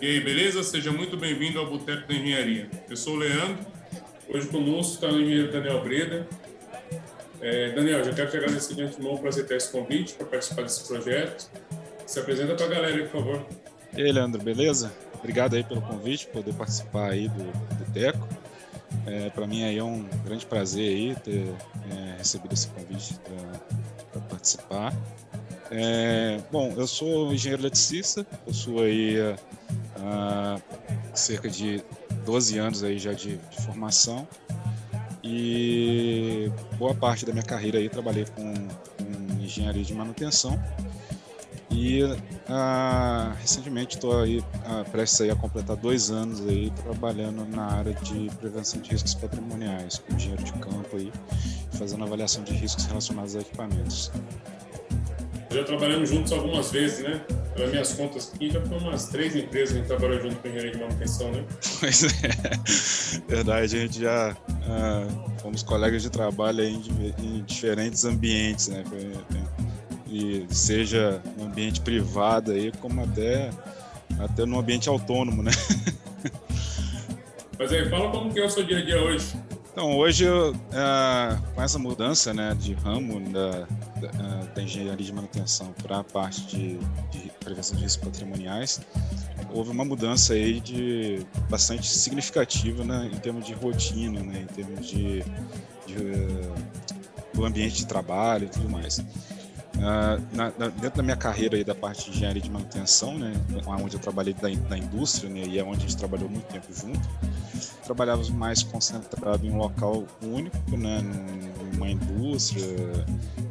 E aí, beleza? Seja muito bem-vindo ao Boteco da Engenharia. Eu sou o Leandro. Hoje conosco está o engenheiro Daniel Breda. É, Daniel, já quero te agradecer de antemão por aceitar esse convite para participar desse projeto. Se apresenta para a galera por favor. E aí, Leandro, beleza? Obrigado aí pelo convite, poder participar aí do Boteco. É, para mim aí é um grande prazer aí ter é, recebido esse convite para participar. É, bom, eu sou engenheiro eletricista, possuo aí uh, cerca de 12 anos aí já de, de, formação e boa parte da minha carreira aí trabalhei com, com engenharia de manutenção e uh, recentemente estou aí uh, prestes aí a completar dois anos aí trabalhando na área de prevenção de riscos patrimoniais, com engenheiro de campo aí, fazendo avaliação de riscos relacionados a equipamentos. Já trabalhamos juntos algumas vezes, né? Pelas minhas contas aqui, já foi umas três empresas que a gente trabalhou junto com engenharia de manutenção, né? Pois é, verdade, a gente já uh, fomos colegas de trabalho em, em, diferentes ambientes, né? E seja no ambiente privado aí, como até, até no ambiente autônomo, né? Mas aí, fala como que é o seu dia a dia hoje. Então, hoje, uh, com essa mudança né, de ramo da, da, uh, da engenharia de manutenção para a parte de, de, prevenção de riscos patrimoniais, houve uma mudança aí de bastante significativa né, em termos de rotina, né, em termos de, de uh, do ambiente de trabalho e tudo mais. Uh, na, na, dentro da minha carreira aí da parte de engenharia de manutenção, né, onde eu trabalhei da, indústria, né, e é onde a gente trabalhou muito tempo junto, trabalhávamos mais concentrado em um local único, né, indústria,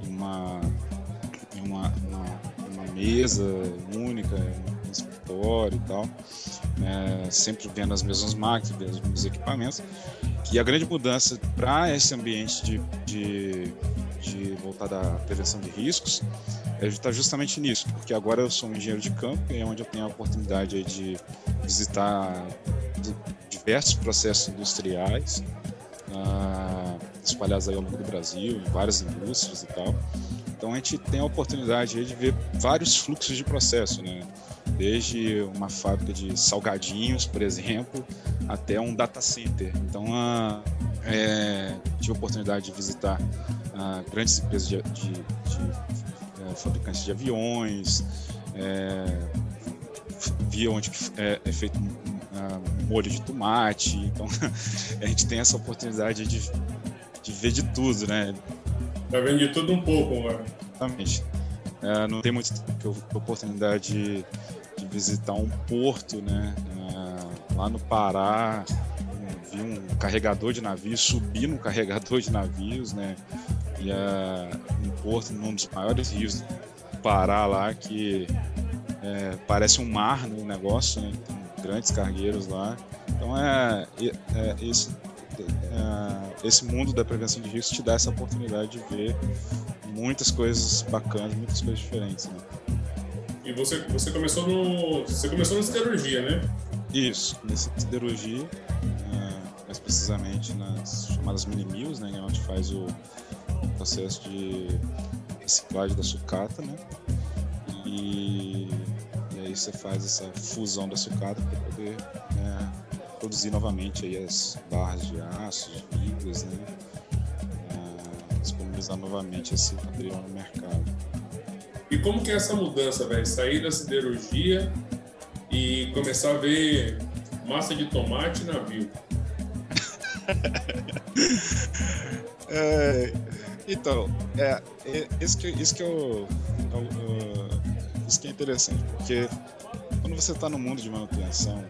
em uma, em uma, uma, uma mesa única, um escritório e tal, né, sempre vendo as mesmas máquinas, os mesmos equipamentos. E a grande mudança para esse ambiente de, de de voltar da prevenção de riscos é está justamente nisso, porque agora eu sou um engenheiro de campo e é onde eu tenho a oportunidade de visitar diversos processos industriais uh, espalhados aí ao longo do Brasil, em várias indústrias e tal. Então a gente tem a oportunidade de ver vários fluxos de processo, né? Desde uma fábrica de salgadinhos, por exemplo, até um data center. Então uh, é, tive a oportunidade de visitar uh, grandes empresas de, de, de uh, fabricantes de aviões, é, via onde é, é feito um, molho de tomate. Então a gente tem essa oportunidade de, de ver de tudo, né? Tá vendo de tudo um pouco, mano. Exatamente. É, não tem muito oportunidade de, de, visitar um porto, né? É, lá no Pará, vi um carregador de navios, subir num carregador de navios, né? E a, um porto num dos maiores rios do Pará lá, que é, parece um mar no negócio, né? Tem grandes cargueiros lá. Então é, é esse, é, esse mundo da prevenção de risco te dá essa oportunidade de ver muitas coisas bacanas, muitas coisas diferentes. Né? E você, você começou no. Você começou na siderurgia, né? Isso, comecei na siderurgia, precisamente nas chamadas mini mills, né? Onde faz o, processo de reciclagem da sucata, né? E, e aí você faz essa fusão da sucata para poder né, produzir novamente aí as barras de aço, de fibras, né? É, disponibilizar novamente esse material no mercado. E como que é essa mudança, velho? Sair da siderurgia e começar a ver massa de tomate na navio? é, então, é, é, isso, que, isso, que eu, eu, eu, isso que é interessante, porque quando você está no mundo de manutenção,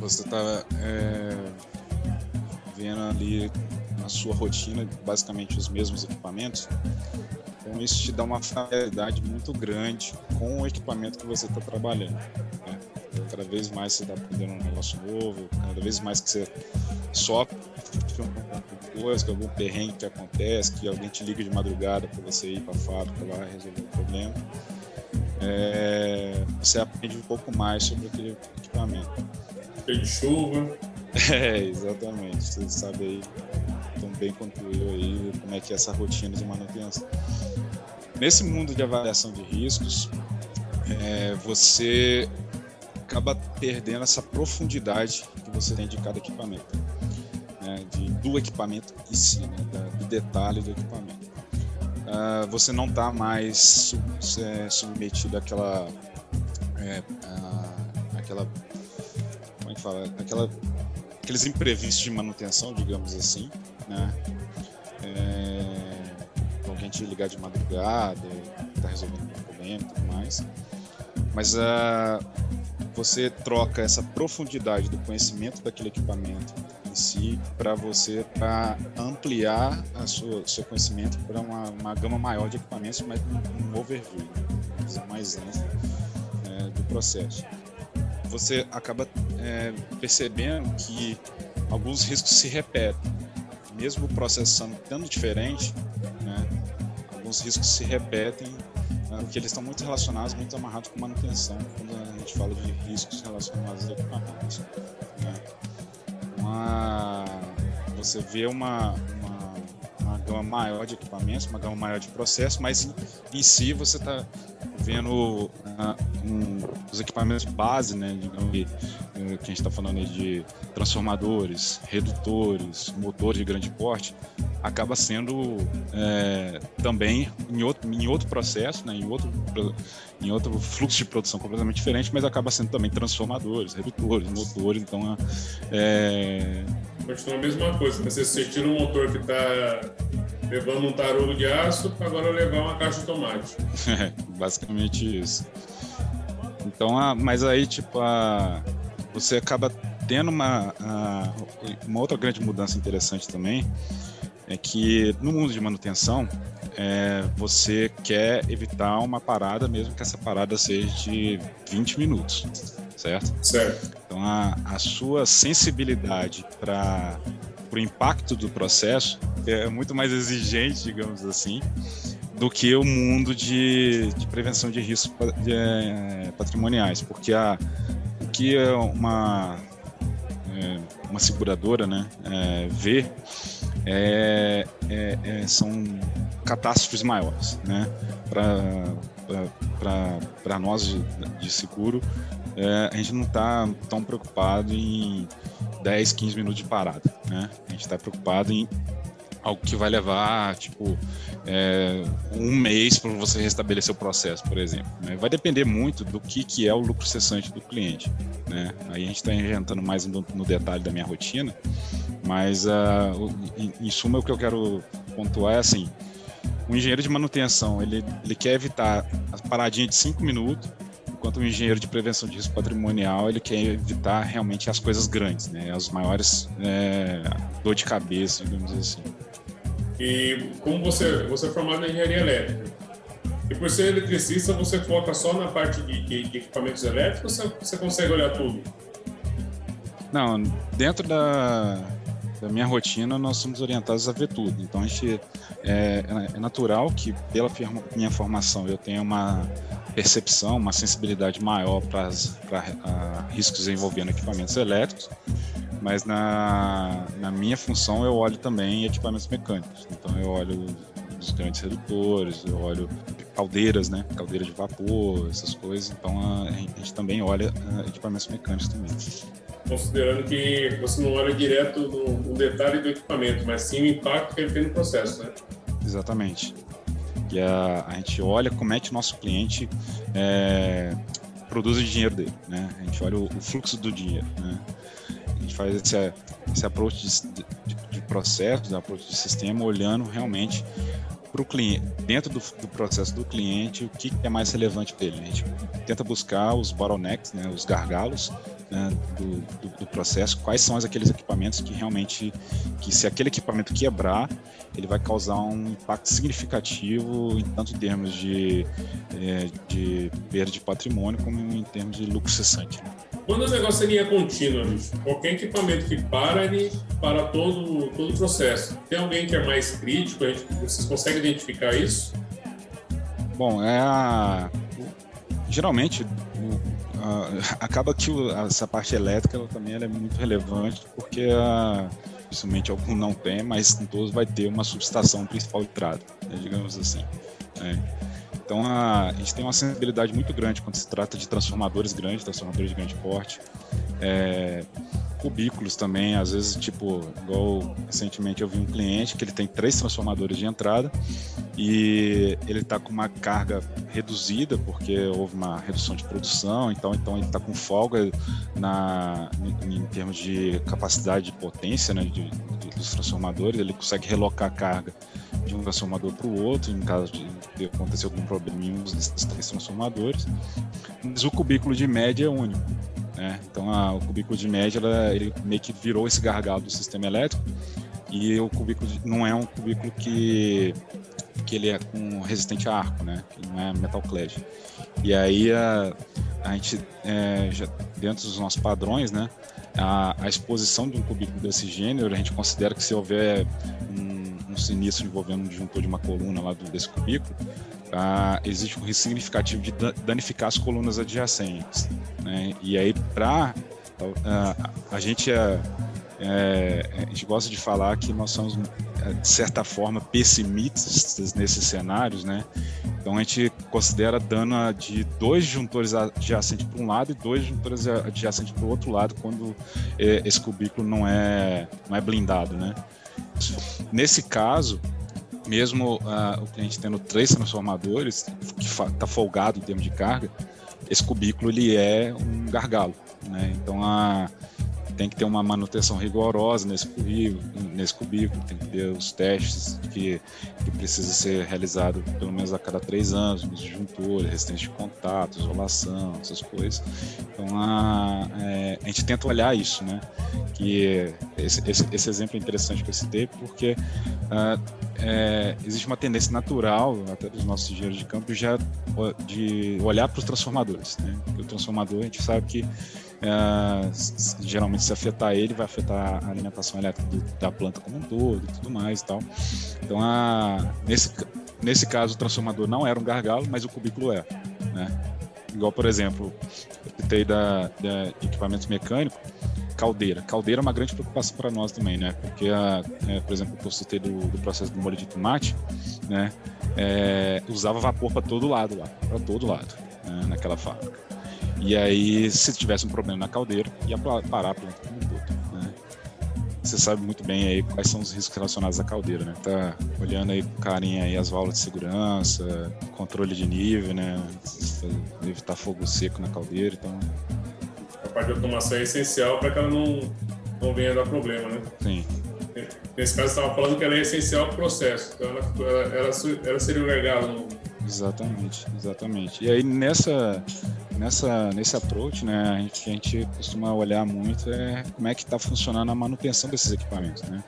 você está é, vendo ali na sua rotina basicamente os mesmos equipamentos, então isso te dá uma familiaridade muito grande com o equipamento que você está trabalhando. Né? Cada vez mais você está aprendendo um negócio novo, cada vez mais que você sofre coisa, que algum perrengue que acontece, que alguém te liga de madrugada para você ir para a fábrica lá resolver o problema. É, você aprende um pouco mais sobre aquele equipamento. Tem chuva. É, exatamente. Você sabe aí tão bem quanto eu aí como é que é essa rotina de manutenção. Nesse mundo de avaliação de riscos, é, você acaba perdendo essa profundidade que você tem de cada equipamento, né? de, do equipamento em si, né? da, do detalhe do equipamento. Uh, você não está mais sub, é, submetido àquela, é, uh, àquela, como é que fala, aquela, aqueles imprevistos de manutenção, digamos assim, né? É, alguém te ligar de madrugada, tá resolvendo um problema e tudo mais. Mas uh, você troca essa profundidade do conhecimento daquele equipamento em si para você para ampliar a sua seu conhecimento para uma, uma gama maior de equipamentos, mas um, um overview, mais ampla é, do processo. Você acaba é, percebendo que alguns riscos se repetem, mesmo o processo sendo diferente, né, alguns riscos se repetem porque eles estão muito relacionados, muito amarrados com manutenção, quando a gente fala de riscos relacionados a equipamentos. Né? Uma, você vê uma, uma, uma, gama maior de equipamentos, uma gama maior de processos, mas em, si você está vendo uh, um, os equipamentos base, né, digamos, que, a gente está falando de transformadores, redutores, motores de grande porte, acaba sendo é, também em outro, em outro processo, né, em, outro, em outro fluxo de produção completamente diferente, mas acaba sendo também transformadores, redutores, motores, então é... Continua a mesma coisa, né? você, você tira um motor que está levando um tarolo de aço para agora levar uma caixa de tomate. É, basicamente isso. Então, a, mas aí, tipo, a, você acaba tendo uma, a, uma outra grande mudança interessante também, é que no mundo de manutenção, é, você quer evitar uma parada, mesmo que essa parada seja de 20 minutos, certo? Certo. Então, a, a sua sensibilidade para o impacto do processo é muito mais exigente, digamos assim, do que o mundo de, de prevenção de riscos é, patrimoniais, porque a, o que é uma, é, uma seguradora né, é, vê é, é, é, são catástrofes maiores. Né? Para nós de, de seguro, é, a gente não está tão preocupado em 10, 15 minutos de parada. Né? A gente está preocupado em algo que vai levar, tipo, é, um mês para você restabelecer o processo, por exemplo. Né? Vai depender muito do que, que é o lucro cessante do cliente. Né? Aí a gente está inventando mais no, no, detalhe da minha rotina, mas uh, em, em suma o que eu quero pontuar é assim, o engenheiro de manutenção, ele, ele quer evitar a paradinha de cinco minutos, enquanto o engenheiro de prevenção de risco patrimonial, ele quer evitar realmente as coisas grandes, né? as maiores é, dor de cabeça, digamos assim. E como você, você é formado em engenharia elétrica, e por ser eletricista, você foca só na parte de, de, de equipamentos elétricos ou você, você consegue olhar tudo? Não, dentro da, da minha rotina, nós somos orientados a ver tudo. Então, a gente, é, é natural que, pela minha formação, eu tenha uma percepção, uma sensibilidade maior para riscos envolvendo equipamentos elétricos, mas na, na minha função eu olho também equipamentos mecânicos. Então eu olho os grandes redutores, eu olho caldeiras, né? Caldeira de vapor, essas coisas. Então a, gente também olha uh, equipamentos mecânicos também. Considerando que você não olha direto no, no, detalhe do equipamento, mas sim o impacto que ele tem no processo, né? Exatamente. E a, a gente olha como é que o nosso cliente é, produz o dinheiro dele, né? A gente olha o, o fluxo do dinheiro, né? A gente faz esse, esse approach de, de, de processo, de approach de sistema, olhando realmente para o cliente, dentro do, do, processo do cliente, o que é mais relevante para ele. A gente tenta buscar os bottlenecks, né, os gargalos né, do, do, do, processo, quais são aqueles equipamentos que realmente, que se aquele equipamento quebrar, ele vai causar um impacto significativo em tanto em termos de, é, de perda de patrimônio como em termos de lucro cessante. Né? Quando o negócio é linha contínua, bicho, qualquer equipamento que para, ele para todo, todo o processo. Tem alguém que é mais crítico? Gente, vocês conseguem identificar isso? Bom, é a... geralmente acaba que essa parte elétrica ela também ela é muito relevante porque a, dificilmente algum não tem, mas em todos vai ter uma subestação principal de trado, né, digamos assim. Né? Então a, a, gente tem uma sensibilidade muito grande quando se trata de transformadores grandes, transformadores de grande porte. É, cubículos também, às vezes, tipo, igual recentemente eu vi um cliente que ele tem três transformadores de entrada e ele está com uma carga reduzida porque houve uma redução de produção, então, então ele está com folga na, em, em, termos de capacidade de potência né, de, de, dos transformadores, ele consegue relocar a carga de um transformador para o outro, em caso de acontecer algum problema em um desses três transformadores. Mas o cubículo de média é único. Né? Então a, o cubículo de média ela, ele meio que virou esse gargalo do sistema elétrico e o cubículo de, não é um cubículo que que ele é com resistente a arco, né? Que não é metal clad. E aí a, a gente é, já, dentro dos nossos padrões, né? A, a, exposição de um cubículo desse gênero a gente considera que se houver um, um sinistro envolvendo um disjuntor de uma coluna lá do, desse cubículo, ah, existe um risco significativo de danificar as colunas adjacentes. Né? E aí, para ah, a gente é, é, a gente gosta de falar que nós somos de certa forma pessimistas nesses cenários, né? Então a gente considera dano de dois juntores adjacentes para um lado e dois juntores adjacentes para o outro lado quando é, esse cubículo não é não é blindado, né? Nesse caso, mesmo uh, o cliente tendo três transformadores, que está folgado em termos de carga, esse cubículo ele é um gargalo. Né? Então a, tem que ter uma manutenção rigorosa nesse cubículo, nesse cubículo tem que ter os testes que, que precisa ser realizado pelo menos a cada três anos, nos resistência de contato, isolação, essas coisas. Então a, é, a gente tenta olhar isso, né? Que esse, esse, esse exemplo é interessante que eu citei porque uh, é, existe uma tendência natural até dos nossos engenheiros de campo já de olhar para os transformadores, né? Porque o transformador a gente sabe que é, geralmente se afetar ele vai afetar a alimentação elétrica do, da planta como um todo e tudo mais e tal. Então, a, nesse, nesse caso, o transformador não era um gargalo, mas o cubículo é. Né? Igual, por exemplo, eu citei da, da equipamentos mecânicos, caldeira. Caldeira é uma grande preocupação para nós também, né? Porque, a, é, por exemplo, eu citei do, do, processo do molho de tomate, né? É, usava vapor para todo lado lá, para todo lado, né? naquela fábrica. E aí, se tivesse um problema na caldeira, ia parar a planta como um todo. Né? Você sabe muito bem aí quais são os riscos relacionados à caldeira, né? Tá olhando aí com carinha aí as válvulas de segurança, controle de nível, né? Evitar fogo seco na caldeira, então... A parte de automação é essencial para que ela não, não venha dar problema, né? Sim. Nesse caso, estava falando que ela é essencial para o processo. Então, ela, ela, ela seria o gargalo. Exatamente, exatamente. E aí, nessa, nessa, nesse approach, né, a gente, a gente costuma olhar muito é como é que está funcionando a manutenção desses equipamentos, né?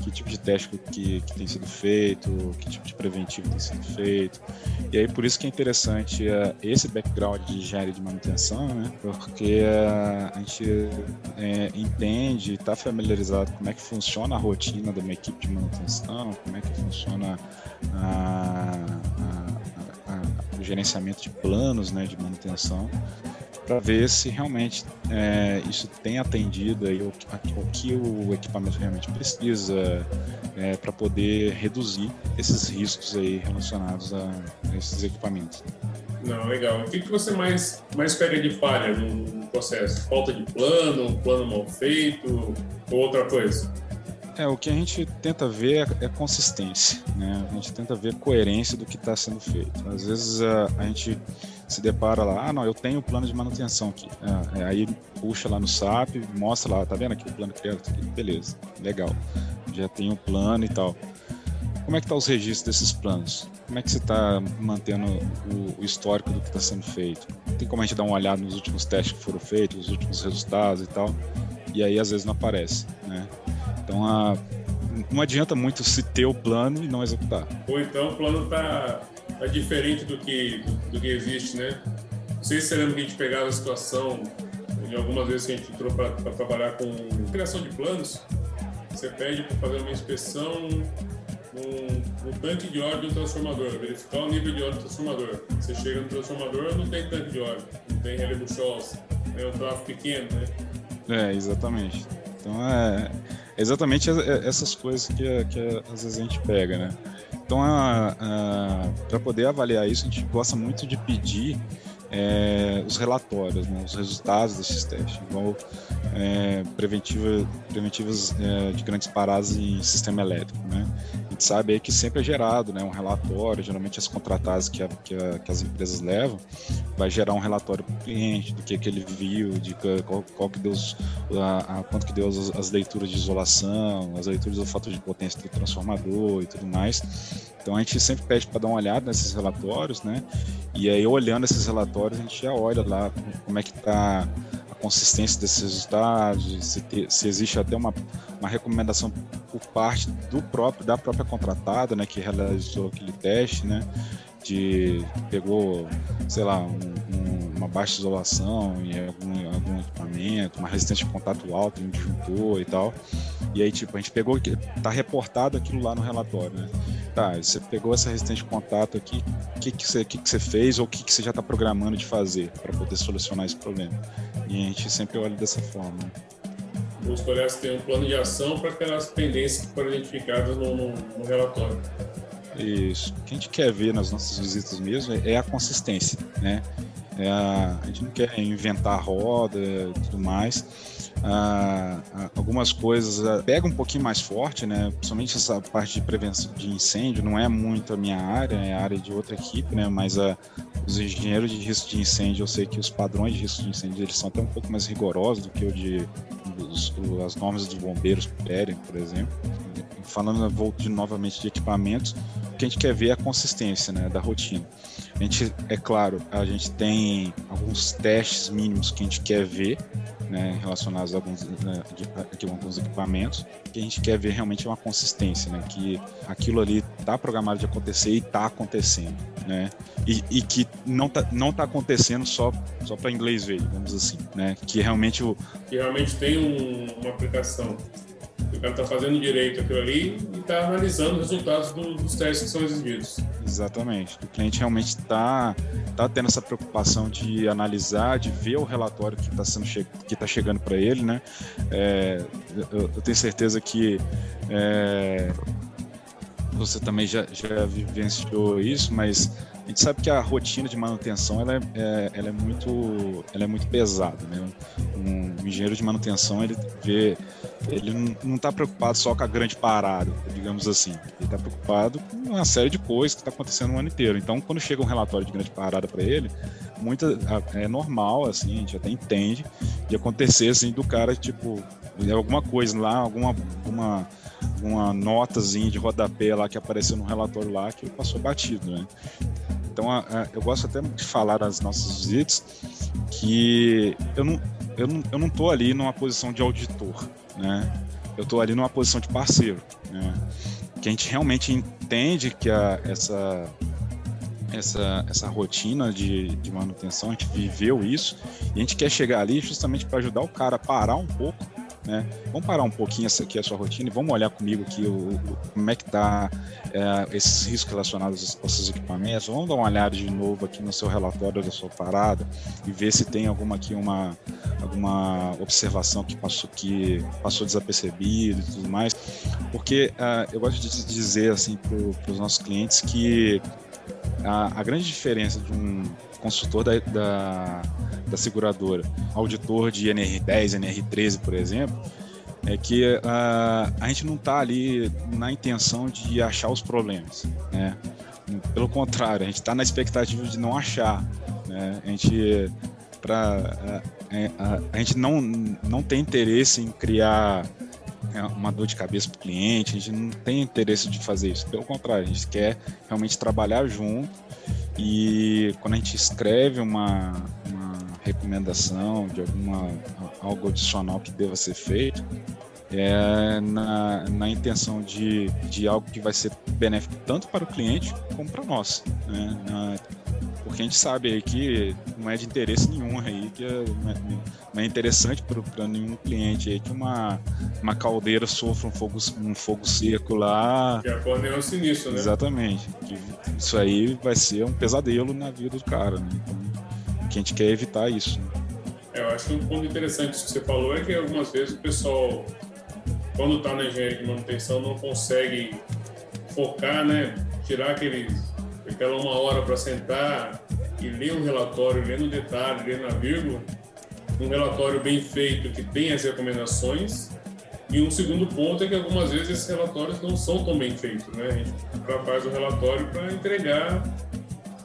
Que tipo de teste que, que tem sido feito, que tipo de preventivo tem sido feito. E aí por isso que é interessante uh, esse background de engenharia de manutenção, né? Porque uh, a gente é, entende, está familiarizado como é que funciona a rotina de uma equipe de manutenção, como é que funciona a, a, gerenciamento de planos né, de manutenção para ver se realmente é, isso tem atendido aí o, o, que o equipamento realmente precisa é, para poder reduzir esses riscos aí relacionados a, a, esses equipamentos. Não, legal. O que, que você mais, mais pega de falha no processo? Falta de plano, plano mal feito ou outra coisa? É, o que a gente tenta ver é, é consistência, né? A gente tenta ver coerência do que está sendo feito. Às vezes a, a gente se depara lá, ah, não, eu tenho o plano de manutenção aqui. É, é, aí puxa lá no SAP, mostra lá, tá vendo aqui o plano criado? Beleza, legal. Já tem o plano e tal. Como é que tá os registros desses planos? Como é que você está mantendo o, o, histórico do que está sendo feito? Tem como a gente dar uma olhada nos últimos testes que foram feitos, os últimos resultados e tal? E aí às vezes não aparece, né? Então a, não adianta muito se ter o plano e não executar. Ou então o plano está é diferente do que, do, do, que existe, né? Não sei se você lembra que a gente pegava a situação, em algumas vezes que a gente entrou para trabalhar com criação de planos, você pede para fazer uma inspeção no, no, tanque de óleo do transformador, verificar o nível de óleo do transformador. Você chega no transformador, não tem tanque de óleo, não tem relevo Scholz, é um tráfego pequeno, né? É, exatamente. Então é exatamente essas coisas que, que às vezes a gente pega, né? Então, para poder avaliar isso, a gente gosta muito de pedir é, os relatórios, né, os resultados desses testes, igual é, preventiva, preventivas é, de grandes paradas em sistema elétrico. Né? A gente sabe aí que sempre é gerado né, um relatório, geralmente as contratadas que, a, que, a, que as empresas levam, vai gerar um relatório para o cliente do que, que ele viu, de qual, qual que deu, a, a, quanto que deu as, as leituras de isolação, as leituras do fator de potência do transformador e tudo mais. Então a gente sempre pede para dar uma olhada nesses relatórios, né? E aí olhando esses relatórios a gente já olha lá como é que está a consistência desses resultados, se, te, se existe até uma, uma recomendação por parte do próprio da própria contratada, né, que realizou aquele teste, né? De pegou, sei lá, um, um, uma baixa isolação em algum, algum equipamento, uma resistência de contato alto em um disjuntor e tal. E aí, tipo, a gente pegou, tá reportado aquilo lá no relatório, né? Tá, você pegou essa resistência de contato aqui, o que, que, você, que, que você fez ou o que, que você já está programando de fazer para poder solucionar esse problema? E a gente sempre olha dessa forma. Né? Olhar se tem um plano de ação para aquelas pendências que foram identificadas no, no, no relatório. Isso. O que a gente quer ver nas nossas visitas mesmo é a consistência, né? É a, a gente não quer inventar roda e tudo mais ah, algumas coisas pega um pouquinho mais forte, né? Principalmente essa parte de prevenção de incêndio não é muito a minha área, é a área de outra equipe, né? Mas ah, os engenheiros de risco de incêndio, eu sei que os padrões de risco de incêndio eles são até um pouco mais rigorosos do que o de os, as normas dos bombeiros pedem, por exemplo. Falando volto novamente de equipamentos, o que a gente quer ver é a consistência, né? Da rotina. A gente, é claro, a gente tem alguns testes mínimos que a gente quer ver né, relacionados a alguns, né, de, alguns equipamentos, que a gente quer ver realmente uma consistência, né, que aquilo ali está programado de acontecer e está acontecendo, né, e, e, que não está não tá acontecendo só, só para inglês ver, vamos assim, né, que realmente o... Que realmente tem um, uma aplicação cara está fazendo direito aquilo ali e está analisando os resultados do, dos testes que são exigidos. Exatamente. O cliente realmente está tá tendo essa preocupação de analisar, de ver o relatório que está che tá chegando para ele, né? É, eu, eu, tenho certeza que é, você também já, já vivenciou isso, mas a gente sabe que a rotina de manutenção ela é, é ela é muito ela é muito pesada né? Um, engenheiro de manutenção ele vê ele não está preocupado só com a grande parada digamos assim. Ele está preocupado com uma série de coisas que está acontecendo o ano inteiro. Então quando chega um relatório de grande parada para ele muita é normal assim a gente até entende de acontecer assim do cara tipo alguma coisa lá alguma alguma uma notazinha de rodapé lá que apareceu no relatório lá que passou batido, né? Então, a, a, eu gosto até de falar nas nossas visitas que eu não, eu não, eu não tô ali numa posição de auditor, né? Eu tô ali numa posição de parceiro, né? Que a gente realmente entende que a, essa essa, essa rotina de, de manutenção, a gente viveu isso e a gente quer chegar ali justamente para ajudar o cara a parar um pouco né? Vamos parar um pouquinho essa aqui a sua rotina e vamos olhar comigo aqui o, o como é que está é, esses riscos relacionados aos seus equipamentos. Vamos dar uma olhada de novo aqui no seu relatório da sua parada e ver se tem alguma aqui uma alguma observação que passou que passou desapercebido e tudo mais, porque uh, eu gosto de dizer assim para os nossos clientes que a, a grande diferença de um consultor da, da, da seguradora, auditor de NR10, NR13, por exemplo, é que uh, a gente não está ali na intenção de achar os problemas, né? Pelo contrário, a gente está na expectativa de não achar, né? A gente para a, a, a, gente não não tem interesse em criar né, uma dor de cabeça para o cliente, a gente não tem interesse de fazer isso. Pelo contrário, a gente quer realmente trabalhar junto e quando a gente escreve uma recomendação de alguma algo adicional que deva ser feito, é na, na intenção de, de algo que vai ser benéfico tanto para o cliente como para nós. Né? Na, porque a gente sabe aí que não é de interesse nenhum aí, que é, não é interessante para nenhum cliente aí que uma, uma caldeira sofra um fogo, um fogo seco lá. Que acorde é sinistro, né? Exatamente. Que isso aí vai ser um pesadelo na vida do cara, né? Então, que a gente quer evitar isso. Né? Eu acho que um ponto interessante que você falou é que algumas vezes o pessoal quando está na engenharia de manutenção, não consegue focar, né? Tirar aquele, aquela uma hora para sentar e ler um relatório, ler no detalhe, ler na vírgula, um relatório bem feito que tem as recomendações. E um segundo ponto é que algumas vezes esses relatórios não são tão bem feitos, né? A gente faz o relatório para entregar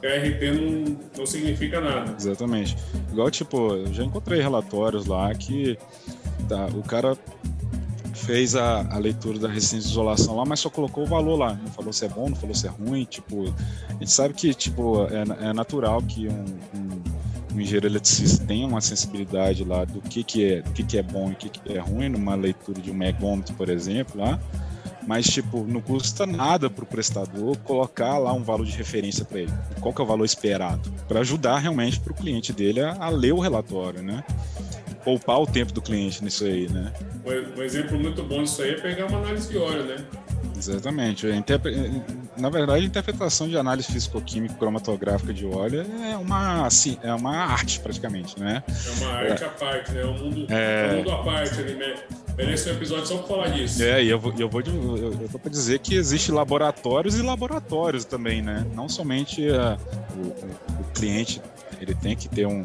KRT não, não significa nada. Exatamente. Igual, tipo, eu já encontrei relatórios lá que tá, o cara fez a, a leitura da resistência de isolação lá, mas só colocou o valor lá. Não falou se é bom, não falou se é ruim. Tipo, a gente sabe que tipo, é, é natural que um, um, um engenheiro eletricista tenha uma sensibilidade lá do que, que, é, do que, que é bom e o que, que é ruim numa leitura de um megômetro, por exemplo, lá mas tipo não custa nada para o prestador colocar lá um valor de referência para ele. Qual que é o valor esperado para ajudar realmente para o cliente dele a, a, ler o relatório, né? Poupar o tempo do cliente nisso aí, né? Um exemplo muito bom disso aí é pegar uma análise de óleo, né? Exatamente. Na verdade, a interpretação de análise físico-química cromatográfica de óleo é uma, assim, é uma arte, praticamente, né? É uma arte é. à parte, né? É um mundo, é... um mundo à parte ali, né? Merece um episódio só para falar disso. É, e eu vou, eu vou eu, eu tô para dizer que existe laboratórios e laboratórios também, né? Não somente uh, o, o, cliente ele tem que ter um,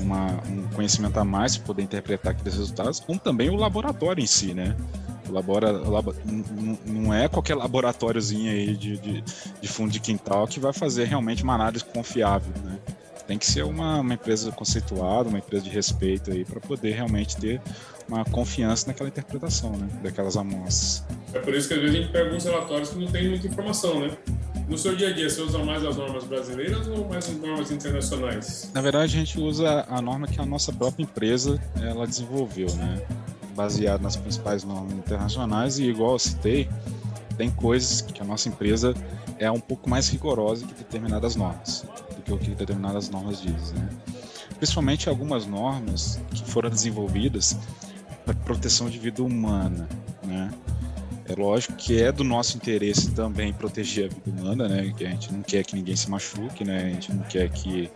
uma, um conhecimento a mais para poder interpretar aqueles resultados, como também o laboratório em si, né? Labora, labo, não é qualquer laboratóriozinho aí de, de, de, fundo de quintal que vai fazer realmente uma análise confiável, né? Tem que ser uma, uma empresa conceituada, uma empresa de respeito aí para poder realmente ter uma confiança naquela interpretação, né? Daquelas amostras. É por isso que às vezes a gente pega uns relatórios que não tem muita informação, né? No seu dia a dia, você usa mais as normas brasileiras ou mais as normas internacionais? Na verdade, a gente usa a norma que a nossa própria empresa ela desenvolveu, né? Baseado nas principais normas internacionais e igual eu citei, tem coisas que a nossa empresa é um pouco mais rigorosa que determinadas normas, do que o que determinadas normas dizem, né? Principalmente algumas normas que foram desenvolvidas para proteção de vida humana, né? É lógico que é do nosso interesse também proteger a vida humana, né? Que a gente não quer que ninguém se machuque, né? A gente não quer que,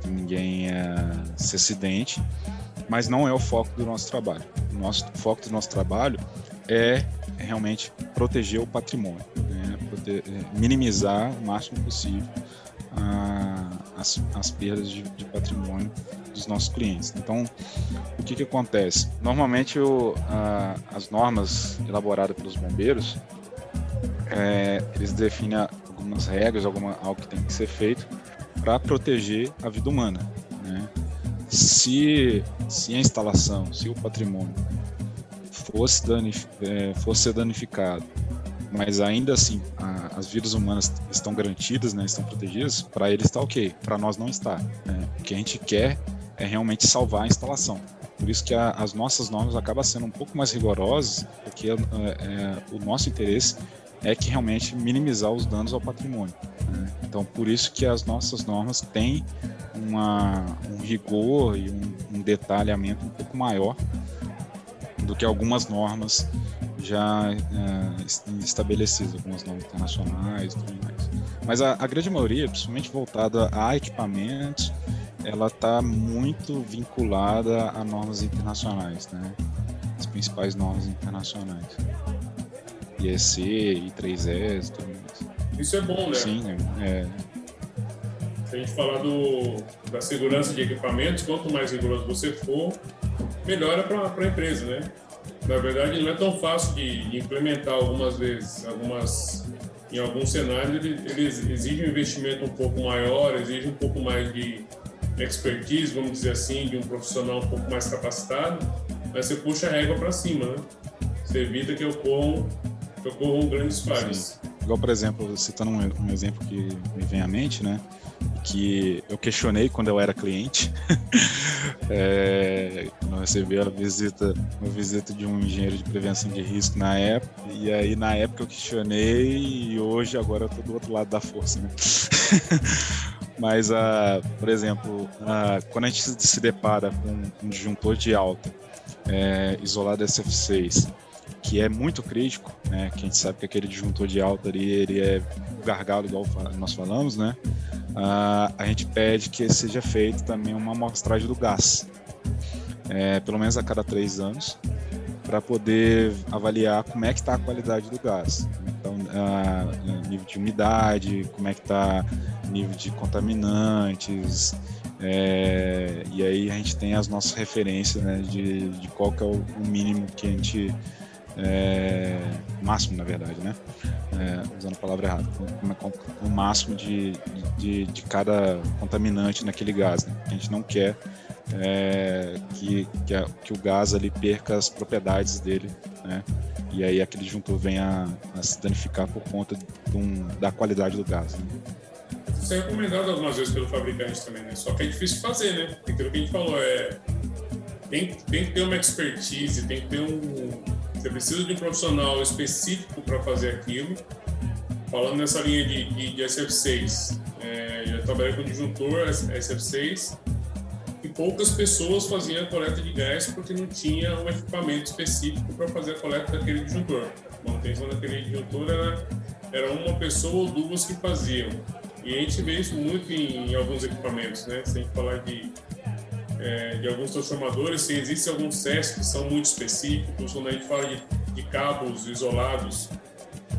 que ninguém uh, se acidente, mas não é o foco do nosso trabalho. O nosso o foco do nosso trabalho é realmente proteger o patrimônio, né? É, minimizar o máximo possível uh, as, as perdas de, de patrimônio dos nossos clientes. Então, o que, que acontece? Normalmente, o, a, as normas elaboradas pelos bombeiros, é, eles definem algumas regras, alguma, algo que tem que ser feito para proteger a vida humana. Né? Se, se a instalação, se o patrimônio fosse, danif é, fosse danificado mas ainda assim a, as vidas humanas estão garantidas, né, estão protegidas, para ele está ok, para nós não está. Né? O que a gente quer é realmente salvar a instalação. Por isso que a, as nossas normas acabam sendo um pouco mais rigorosas, porque é, é, o nosso interesse é que realmente minimizar os danos ao patrimônio. Né? Então, por isso que as nossas normas têm uma, um rigor e um, um detalhamento um pouco maior do que algumas normas já é, estabelecidas, algumas normas internacionais e tudo mais. Mas a, a grande maioria, principalmente voltada a equipamentos, ela está muito vinculada a normas internacionais, né? As principais normas internacionais. IEC, I3S e tudo mais. Isso é bom, né? Sim, é. Se a gente falar do, da segurança de equipamentos, quanto mais rigoroso você for, melhora para a empresa, né? Na verdade, não é tão fácil de, de implementar algumas vezes, algumas em alguns cenários ele, ele exige um investimento um pouco maior, exige um pouco mais de expertise, vamos dizer assim, de um profissional um pouco mais capacitado, mas você puxa a régua para cima, né? Você evita que ocorram, que ocorram grandes falhas. Igual, por exemplo, citando um, um exemplo que me vem à mente, né? que eu questionei quando eu era cliente. é, eu recebi a visita, uma visita de um engenheiro de prevenção de risco na época. E aí na época eu questionei e hoje agora eu tô do outro lado da força, né? Mas, uh, por exemplo, uh, quando a gente se depara com um disjuntor de alta é, isolado SF6, que é muito crítico, né? Que a gente sabe que aquele disjuntor de alta ali, ele é gargalo, igual nós falamos, né? Uh, a gente pede que seja feito também uma amostragem do gás, é, pelo menos a cada três anos, para poder avaliar como é que está a qualidade do gás. A, nível de umidade, como é que está nível de contaminantes, é, e aí a gente tem as nossas referências né, de, de qual que é o, o mínimo que a gente é, máximo na verdade, né? É, usando a palavra errada, o máximo de, de, de, cada contaminante naquele gás. Né? A gente não quer é, que, que, a, que, o gás ali perca as propriedades dele, né? E aí aquele disjuntor venha a, se danificar por conta um, da qualidade do gás. Né? Isso é recomendado algumas vezes pelo fabricante também, né? Só que é difícil fazer, né? Aquilo que a gente falou é tem, tem que ter uma expertise, tem que ter um você precisa de um profissional específico para fazer aquilo. Falando nessa linha de, de, de SF6, é, eu trabalhei com disjuntor SF6 e poucas pessoas faziam a coleta de gás porque não tinha um equipamento específico para fazer a coleta daquele disjuntor. A manutenção daquele disjuntor era, era uma pessoa ou duas que faziam. E a gente vê isso muito em, em alguns equipamentos, né? Se gente falar de é, de alguns transformadores, sim, existem alguns testes que são muito específicos, quando a gente fala de, de cabos isolados,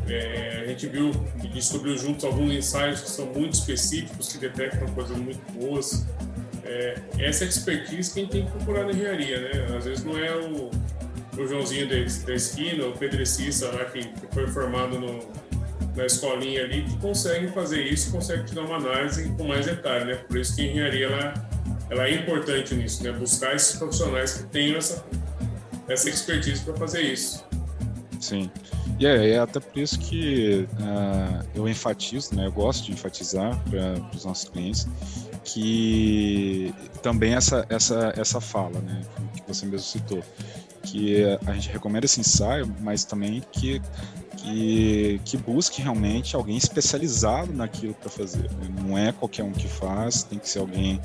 é, a gente viu e descobriu juntos alguns ensaios que são muito específicos, que detectam coisas muito boas. É, essa expertise que a gente tem que procurar na engenharia, né? Às vezes não é o, o Joãozinho da esquina, o Pedrecista lá que, que foi formado no, na escolinha ali, que consegue fazer isso, consegue te dar uma análise com mais detalhe, né? Por isso que a engenharia ela ela é importante nisso, né? Buscar esses profissionais que tenham essa, essa expertise para fazer isso. Sim. E é, é, até por isso que uh, eu enfatizo, né? Eu gosto de enfatizar para os nossos clientes que também essa essa essa fala, né? Que você mesmo citou, que a gente recomenda esse ensaio, mas também que que, que busque realmente alguém especializado naquilo para fazer. Né? Não é qualquer um que faz, tem que ser alguém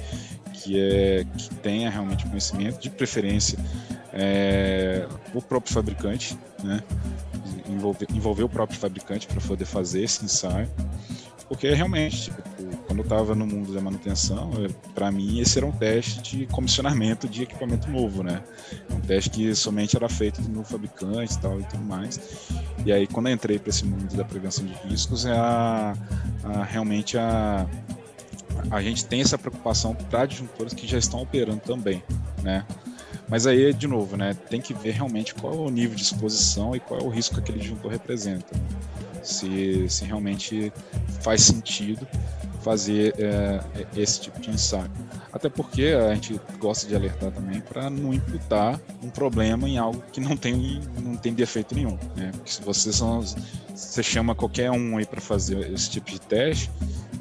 que, é, que tenha realmente conhecimento, de preferência é, o próprio fabricante, né? envolver, envolver o próprio fabricante para poder fazer esse ensaio, porque realmente, tipo, quando eu estava no mundo da manutenção, para mim esse era um teste de comissionamento de equipamento novo, né? Um teste que somente era feito no fabricante e tal e tudo mais. E aí quando eu entrei para esse mundo da prevenção de riscos, é a, a realmente a a gente tem essa preocupação para disjuntores que já estão operando também, né? Mas aí, de novo, né, tem que ver realmente qual é o nível de exposição e qual é o risco que aquele disjuntor representa. Se, se realmente faz sentido fazer é, esse tipo de ensaio. Até porque a gente gosta de alertar também para não imputar um problema em algo que não tem, não tem defeito nenhum. Né? Porque se você, são, você chama qualquer um aí para fazer esse tipo de teste,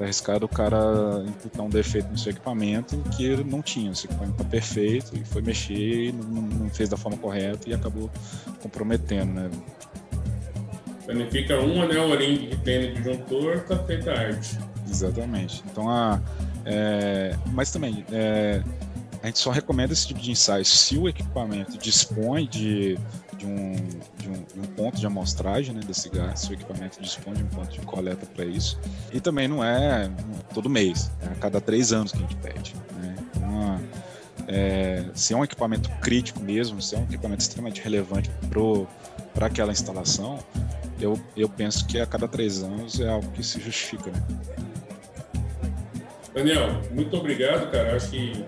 é arriscado o cara imputar um defeito no seu equipamento que ele não tinha. O seu equipamento está perfeito e foi mexer, não, não, fez da forma correta e acabou comprometendo, né? Danifica um anel ring que tem no disjuntor, tá feita a arte. Exatamente. Então, a, é, mas também, é, a gente só recomenda esse tipo de ensaio se o equipamento dispõe de, de, um, de, um, de um, ponto de amostragem né, desse gás, se o equipamento dispõe de um ponto de coleta para isso. E também não é todo mês, é a cada três anos que a gente pede. Né? Então, é, se é um equipamento crítico mesmo, se é um equipamento extremamente relevante para aquela instalação, eu, eu penso que a cada três anos é algo que se justifica. Né? Daniel, muito obrigado, cara. Acho que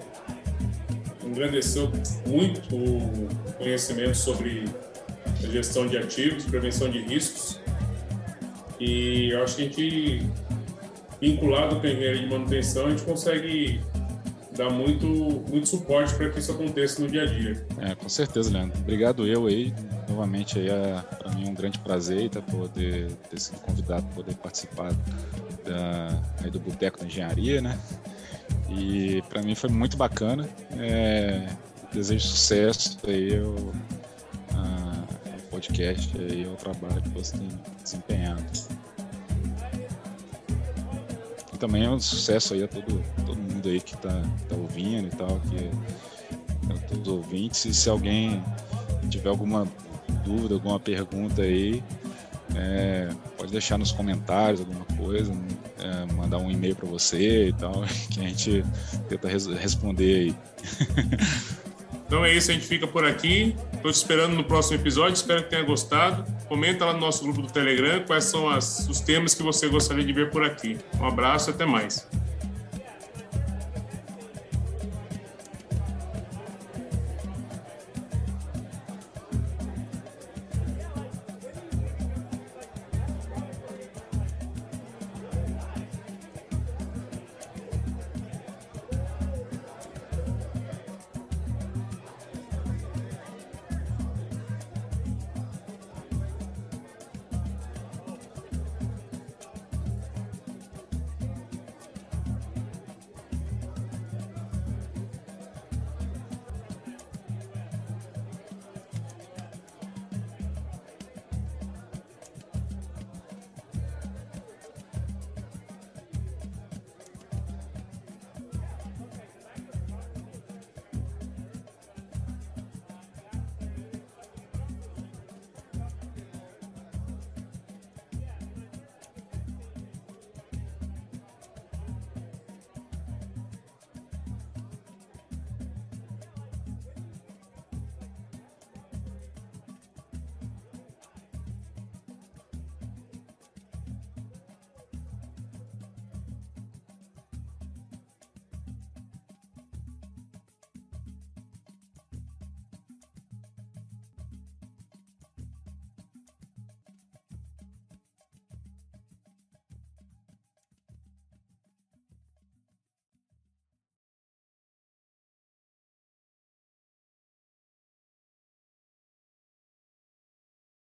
engrandeceu muito o conhecimento sobre gestão de ativos, prevenção de riscos. E eu acho que a gente, vinculado com a engenharia de manutenção, a gente consegue dar muito, muito suporte para que isso aconteça no dia a dia. É, com certeza, Leandro. Obrigado eu aí. Novamente aí é para mim um grande prazer tá, poder ter sido convidado poder participar da, aí do Boteco da Engenharia, né? E para mim foi muito bacana. É, desejo sucesso aí ao, podcast e ao trabalho que você tem desempenhado. E também é um sucesso aí a todo, todo mundo aí que está tá ouvindo e tal, que a todos os ouvintes. E se alguém tiver alguma dúvida, alguma pergunta aí, é, pode deixar nos comentários alguma coisa, é, mandar um e-mail para você e tal, que a gente tenta res responder aí. Então é isso, a gente fica por aqui. Estou te esperando no próximo episódio, espero que tenha gostado. Comenta lá no nosso grupo do Telegram quais são as, os temas que você gostaria de ver por aqui. Um abraço e até mais.